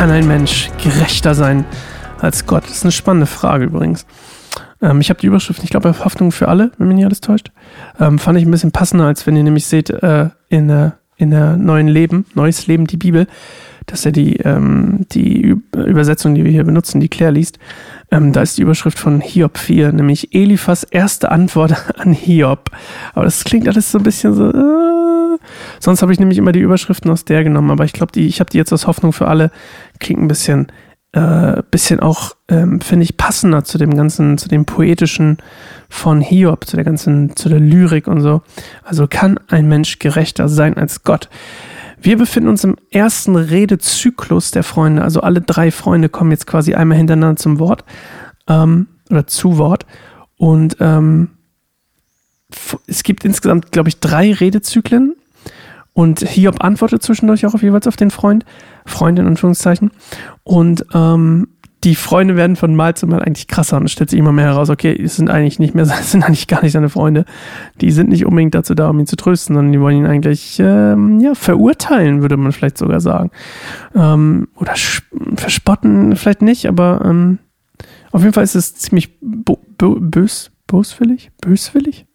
Kann ein Mensch gerechter sein als Gott? Das ist eine spannende Frage übrigens. Ähm, ich habe die Überschrift, ich glaube, Hoffnung für alle, wenn mich nicht alles täuscht. Ähm, fand ich ein bisschen passender, als wenn ihr nämlich seht, äh, in, der, in der neuen Leben, Neues Leben, die Bibel, dass er die, ähm, die Übersetzung, die wir hier benutzen, die Claire liest, ähm, da ist die Überschrift von Hiob 4, nämlich Eliphas erste Antwort an Hiob. Aber das klingt alles so ein bisschen so. Äh, sonst habe ich nämlich immer die Überschriften aus der genommen, aber ich glaube, die, ich habe die jetzt aus Hoffnung für alle. Klingt ein bisschen, äh, bisschen auch, ähm, finde ich, passender zu dem ganzen, zu dem poetischen von Hiob, zu der ganzen, zu der Lyrik und so. Also kann ein Mensch gerechter sein als Gott. Wir befinden uns im ersten Redezyklus der Freunde. Also alle drei Freunde kommen jetzt quasi einmal hintereinander zum Wort ähm, oder zu Wort. Und ähm, es gibt insgesamt, glaube ich, drei Redezyklen. Und Hiob antwortet zwischendurch auch auf jeweils auf den Freund, Freundin in Anführungszeichen. Und ähm, die Freunde werden von Mal zu Mal eigentlich krasser und es stellt sich immer mehr heraus, okay, es sind eigentlich nicht mehr, es sind eigentlich gar nicht seine Freunde. Die sind nicht unbedingt dazu da, um ihn zu trösten, sondern die wollen ihn eigentlich, ähm, ja, verurteilen, würde man vielleicht sogar sagen. Ähm, oder verspotten, vielleicht nicht, aber ähm, auf jeden Fall ist es ziemlich bös, böswillig, böswillig?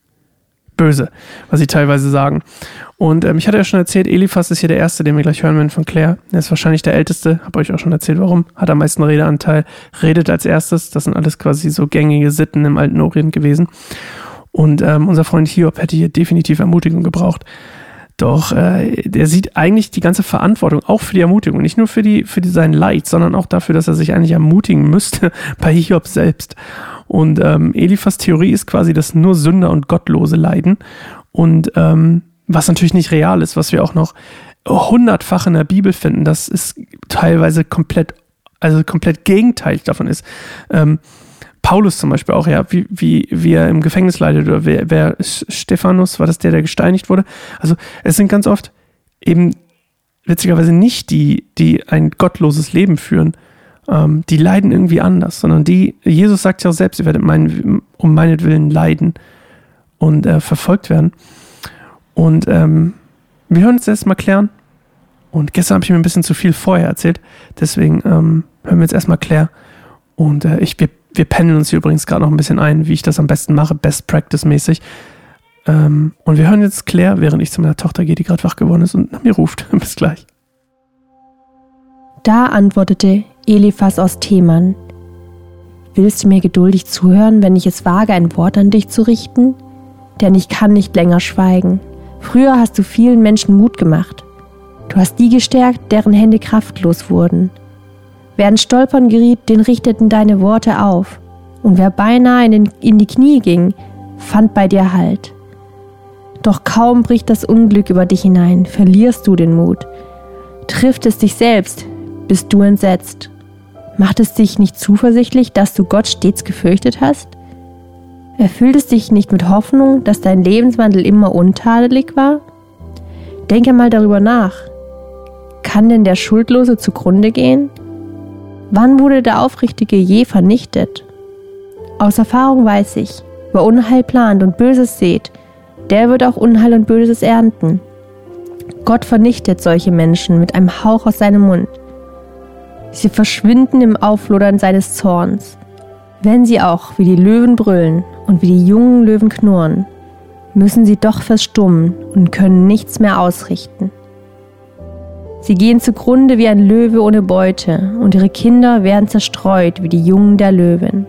Böse, was sie teilweise sagen. Und ähm, ich hatte ja schon erzählt, Eliphas ist hier der Erste, den wir gleich hören werden von Claire. Er ist wahrscheinlich der Älteste, habe euch auch schon erzählt, warum. Hat am meisten Redeanteil, redet als erstes. Das sind alles quasi so gängige Sitten im alten Orient gewesen. Und ähm, unser Freund Hiob hätte hier definitiv Ermutigung gebraucht. Doch äh, der sieht eigentlich die ganze Verantwortung auch für die Ermutigung, nicht nur für, die, für die, sein Leid, sondern auch dafür, dass er sich eigentlich ermutigen müsste bei Hiob selbst. Und ähm, Eliphas Theorie ist quasi, dass nur Sünder und Gottlose leiden. Und ähm, was natürlich nicht real ist, was wir auch noch hundertfach in der Bibel finden, das ist teilweise komplett, also komplett gegenteilig davon ist. Ähm, Paulus zum Beispiel auch, ja, wie, wie, wie er im Gefängnis leidet, oder wer, wer Stephanus, war das der, der gesteinigt wurde? Also es sind ganz oft eben witzigerweise nicht die, die ein gottloses Leben führen, ähm, die leiden irgendwie anders, sondern die, Jesus sagt ja auch selbst, ihr werdet mein, um meinetwillen leiden und äh, verfolgt werden. Und ähm, wir hören uns erstmal klären. Und gestern habe ich mir ein bisschen zu viel vorher erzählt. Deswegen ähm, hören wir jetzt erstmal Claire. Und äh, ich, wir, wir pendeln uns hier übrigens gerade noch ein bisschen ein, wie ich das am besten mache, Best Practice mäßig. Ähm, und wir hören jetzt Claire, während ich zu meiner Tochter gehe, die gerade wach geworden ist und nach mir ruft. Bis gleich. Da antwortete Eliphas aus Theman, Willst du mir geduldig zuhören, wenn ich es wage, ein Wort an dich zu richten? Denn ich kann nicht länger schweigen. Früher hast du vielen Menschen Mut gemacht. Du hast die gestärkt, deren Hände kraftlos wurden. Wer in Stolpern geriet, den richteten deine Worte auf. Und wer beinahe in, den, in die Knie ging, fand bei dir Halt. Doch kaum bricht das Unglück über dich hinein, verlierst du den Mut. Trifft es dich selbst, bist du entsetzt. Macht es dich nicht zuversichtlich, dass du Gott stets gefürchtet hast? Erfüllt es dich nicht mit Hoffnung, dass dein Lebenswandel immer untadelig war? Denke mal darüber nach. Kann denn der Schuldlose zugrunde gehen? Wann wurde der Aufrichtige je vernichtet? Aus Erfahrung weiß ich, wer Unheil plant und Böses sät, der wird auch Unheil und Böses ernten. Gott vernichtet solche Menschen mit einem Hauch aus seinem Mund. Sie verschwinden im Auflodern seines Zorns. Wenn sie auch wie die Löwen brüllen und wie die jungen Löwen knurren, müssen sie doch verstummen und können nichts mehr ausrichten. Sie gehen zugrunde wie ein Löwe ohne Beute und ihre Kinder werden zerstreut wie die Jungen der Löwen.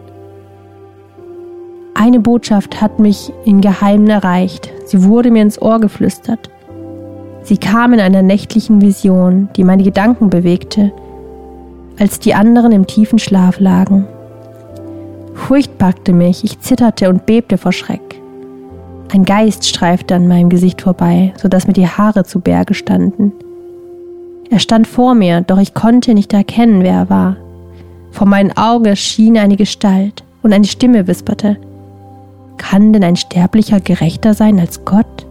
Eine Botschaft hat mich in Geheimen erreicht, sie wurde mir ins Ohr geflüstert. Sie kam in einer nächtlichen Vision, die meine Gedanken bewegte als die anderen im tiefen Schlaf lagen. Furcht packte mich, ich zitterte und bebte vor Schreck. Ein Geist streifte an meinem Gesicht vorbei, so dass mir die Haare zu Berge standen. Er stand vor mir, doch ich konnte nicht erkennen, wer er war. Vor meinen Augen erschien eine Gestalt und eine Stimme wisperte, kann denn ein Sterblicher gerechter sein als Gott?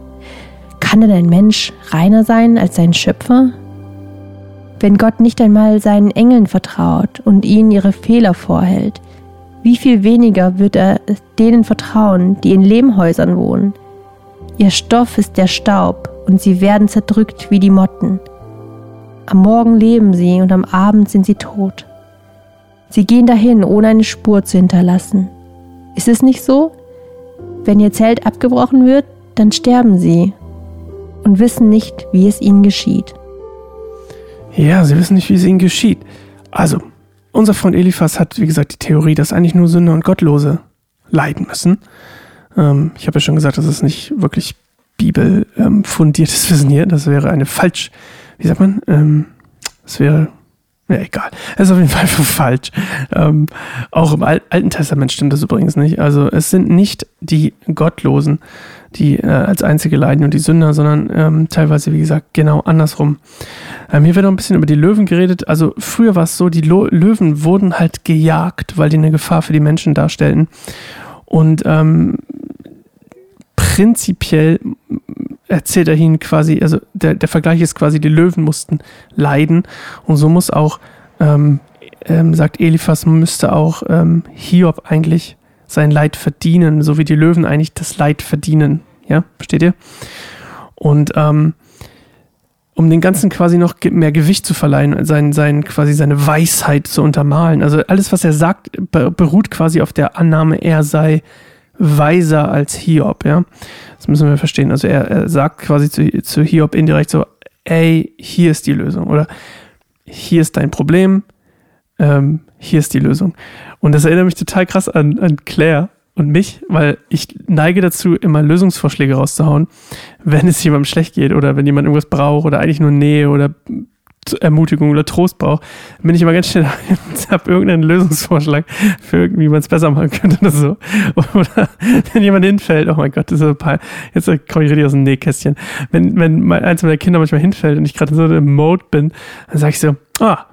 Kann denn ein Mensch reiner sein als sein Schöpfer? Wenn Gott nicht einmal seinen Engeln vertraut und ihnen ihre Fehler vorhält, wie viel weniger wird er denen vertrauen, die in Lehmhäusern wohnen? Ihr Stoff ist der Staub und sie werden zerdrückt wie die Motten. Am Morgen leben sie und am Abend sind sie tot. Sie gehen dahin, ohne eine Spur zu hinterlassen. Ist es nicht so? Wenn ihr Zelt abgebrochen wird, dann sterben sie und wissen nicht, wie es ihnen geschieht. Ja, sie wissen nicht, wie es ihnen geschieht. Also, unser Freund Eliphas hat, wie gesagt, die Theorie, dass eigentlich nur Sünder und Gottlose leiden müssen. Ähm, ich habe ja schon gesagt, das ist nicht wirklich bibelfundiertes ähm, Wissen hier. Das wäre eine falsch, wie sagt man? Ähm, wäre ja, egal. Es ist auf jeden Fall falsch. Ähm, auch im Al Alten Testament stimmt das übrigens nicht. Also es sind nicht die Gottlosen, die äh, als einzige leiden und die Sünder, sondern ähm, teilweise, wie gesagt, genau andersrum. Ähm, hier wird noch ein bisschen über die Löwen geredet. Also früher war es so, die Lo Löwen wurden halt gejagt, weil die eine Gefahr für die Menschen darstellten. Und ähm, prinzipiell erzählt er ihnen quasi, also der, der Vergleich ist quasi, die Löwen mussten leiden und so muss auch, ähm, ähm, sagt Eliphas, müsste auch ähm, Hiob eigentlich sein Leid verdienen, so wie die Löwen eigentlich das Leid verdienen. Ja, versteht ihr? Und ähm, um den Ganzen quasi noch mehr Gewicht zu verleihen, sein, sein, quasi seine Weisheit zu untermalen. Also alles, was er sagt, beruht quasi auf der Annahme, er sei weiser als Hiob, ja. Das müssen wir verstehen. Also er, er sagt quasi zu, zu Hiob indirekt so, ey, hier ist die Lösung oder hier ist dein Problem, ähm, hier ist die Lösung. Und das erinnert mich total krass an, an Claire und mich, weil ich neige dazu, immer Lösungsvorschläge rauszuhauen, wenn es jemandem schlecht geht oder wenn jemand irgendwas braucht oder eigentlich nur Nähe oder Ermutigung oder Trost braucht, bin ich immer ganz schnell, habe irgendeinen Lösungsvorschlag für irgendwie, wie man es besser machen könnte oder so. Oder wenn jemand hinfällt, oh mein Gott, das ist ein paar, jetzt komme ich richtig aus dem Nähkästchen. Wenn, wenn eins meiner Kinder manchmal hinfällt und ich gerade so im Mode bin, dann sage ich so, ah,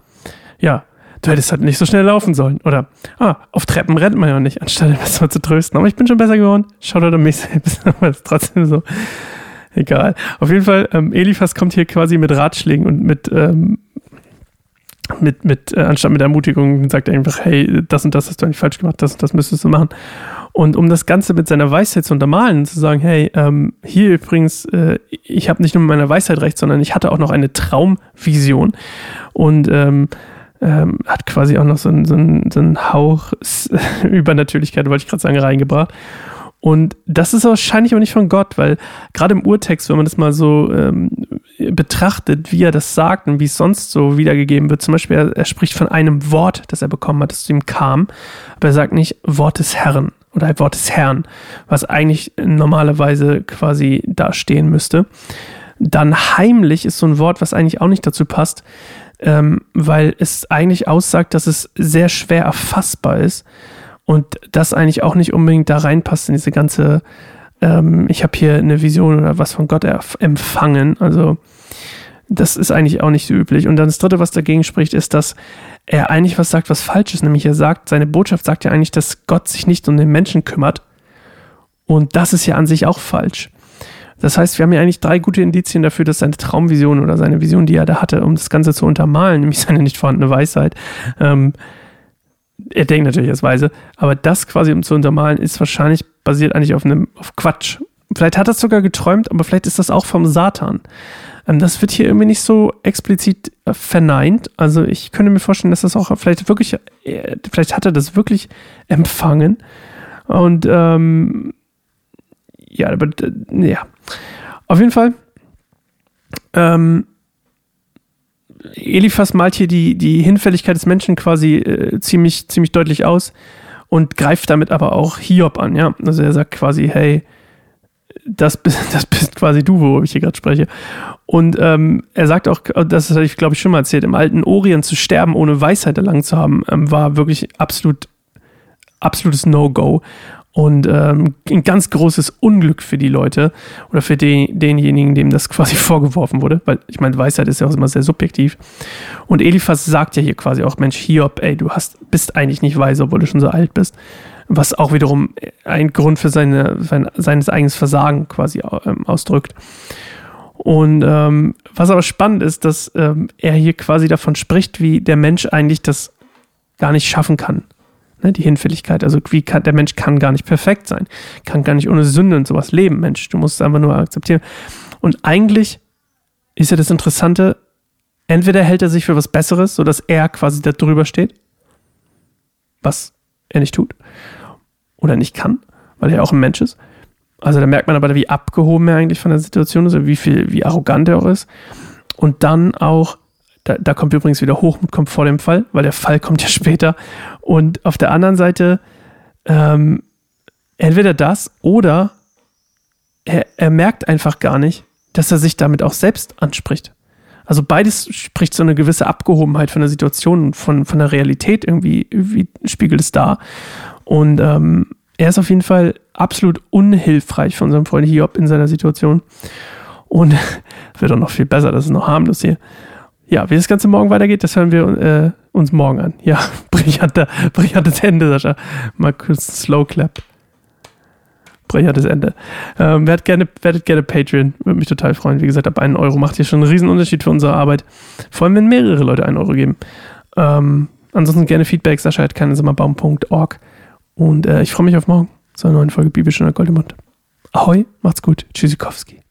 ja, du hättest halt nicht so schnell laufen sollen. Oder, ah, auf Treppen rennt man ja nicht, anstatt mal zu trösten. Aber ich bin schon besser geworden. Schaut an mich selbst. Aber es ist trotzdem so. Egal. Auf jeden Fall, ähm, Eliphas kommt hier quasi mit Ratschlägen und mit, ähm, mit, mit, äh, anstatt mit Ermutigung, sagt er einfach, hey, das und das hast du eigentlich falsch gemacht, das und das müsstest du machen. Und um das Ganze mit seiner Weisheit zu untermalen, zu sagen, hey, ähm, hier übrigens, äh, ich habe nicht nur mit meiner Weisheit recht, sondern ich hatte auch noch eine Traumvision und ähm, ähm, hat quasi auch noch so einen so so einen Hauch Übernatürlichkeit, wollte ich gerade sagen, reingebracht. Und das ist wahrscheinlich auch nicht von Gott, weil gerade im Urtext, wenn man das mal so ähm, betrachtet, wie er das sagt und wie es sonst so wiedergegeben wird, zum Beispiel, er, er, spricht von einem Wort, das er bekommen hat, das zu ihm kam, aber er sagt nicht Wort des Herrn oder Wort des Herrn, was eigentlich normalerweise quasi da stehen müsste. Dann heimlich ist so ein Wort, was eigentlich auch nicht dazu passt, ähm, weil es eigentlich aussagt, dass es sehr schwer erfassbar ist und das eigentlich auch nicht unbedingt da reinpasst in diese ganze, ähm, ich habe hier eine Vision oder was von Gott empfangen. Also das ist eigentlich auch nicht so üblich. Und dann das Dritte, was dagegen spricht, ist, dass er eigentlich was sagt, was falsch ist. Nämlich er sagt, seine Botschaft sagt ja eigentlich, dass Gott sich nicht um den Menschen kümmert. Und das ist ja an sich auch falsch. Das heißt, wir haben ja eigentlich drei gute Indizien dafür, dass seine Traumvision oder seine Vision, die er da hatte, um das Ganze zu untermalen, nämlich seine nicht vorhandene Weisheit, ähm, er denkt natürlich als weise, aber das quasi um zu untermalen, ist wahrscheinlich basiert eigentlich auf einem auf Quatsch. Vielleicht hat er es sogar geträumt, aber vielleicht ist das auch vom Satan. Ähm, das wird hier irgendwie nicht so explizit äh, verneint. Also ich könnte mir vorstellen, dass das auch vielleicht wirklich, äh, vielleicht hat er das wirklich empfangen. Und ähm, ja, aber ja. Auf jeden Fall. Ähm, Eliphas malt hier die, die Hinfälligkeit des Menschen quasi äh, ziemlich, ziemlich deutlich aus und greift damit aber auch Hiob an, ja. Also er sagt quasi, hey, das bist, das bist quasi du, worüber ich hier gerade spreche. Und ähm, er sagt auch, das habe ich glaube ich schon mal erzählt, im alten Orient zu sterben, ohne Weisheit erlangt zu haben, ähm, war wirklich absolut, absolutes No-Go und ähm, ein ganz großes Unglück für die Leute oder für den, denjenigen, dem das quasi vorgeworfen wurde, weil ich meine, Weisheit ist ja auch immer sehr subjektiv. Und Eliphas sagt ja hier quasi auch, Mensch, Hiob, ey, du hast, bist eigentlich nicht weise, obwohl du schon so alt bist. Was auch wiederum ein Grund für seine, sein, seines eigenes Versagen quasi ähm, ausdrückt. Und ähm, was aber spannend ist, dass ähm, er hier quasi davon spricht, wie der Mensch eigentlich das gar nicht schaffen kann Ne, die Hinfälligkeit. Also wie kann, der Mensch kann gar nicht perfekt sein, kann gar nicht ohne Sünde und sowas leben. Mensch, du musst es einfach nur akzeptieren. Und eigentlich ist ja das Interessante, entweder hält er sich für was Besseres, sodass er quasi da drüber steht, was er nicht tut oder nicht kann, weil er auch ein Mensch ist. Also da merkt man aber, wie abgehoben er eigentlich von der Situation ist, wie viel, wie arrogant er auch ist. Und dann auch, da, da kommt übrigens wieder Hochmut kommt vor dem Fall, weil der Fall kommt ja später. Und auf der anderen Seite, ähm, entweder das oder er, er merkt einfach gar nicht, dass er sich damit auch selbst anspricht. Also beides spricht so eine gewisse Abgehobenheit von der Situation von, von der Realität irgendwie, irgendwie spiegelt es da. Und ähm, er ist auf jeden Fall absolut unhilfreich für unseren Freund Hiob in seiner Situation. Und wird auch noch viel besser, das ist noch harmlos hier. Ja, wie das Ganze morgen weitergeht, das hören wir äh, uns morgen an. Ja, brillanter, brillantes Ende, Sascha. Mal kurz Slow Clap. Brillantes Ende. Ähm, werdet, gerne, werdet gerne Patreon, würde mich total freuen. Wie gesagt, ab einen Euro macht hier schon einen riesen Unterschied für unsere Arbeit. Vor allem, wenn mehrere Leute einen Euro geben. Ähm, ansonsten gerne Feedback, Sascha at keinesimmerbaum.org. Und äh, ich freue mich auf morgen zu einer neuen Folge Bibelstunde Goldemund. Ahoi, macht's gut. Tschüssikowski.